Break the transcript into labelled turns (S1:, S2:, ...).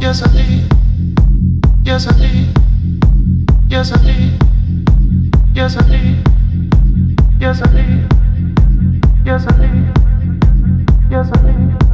S1: Yes, I did. Yes, I did. Yes, I did. Yes, I did. Yes, I did. Yes, I did. Yes, I did.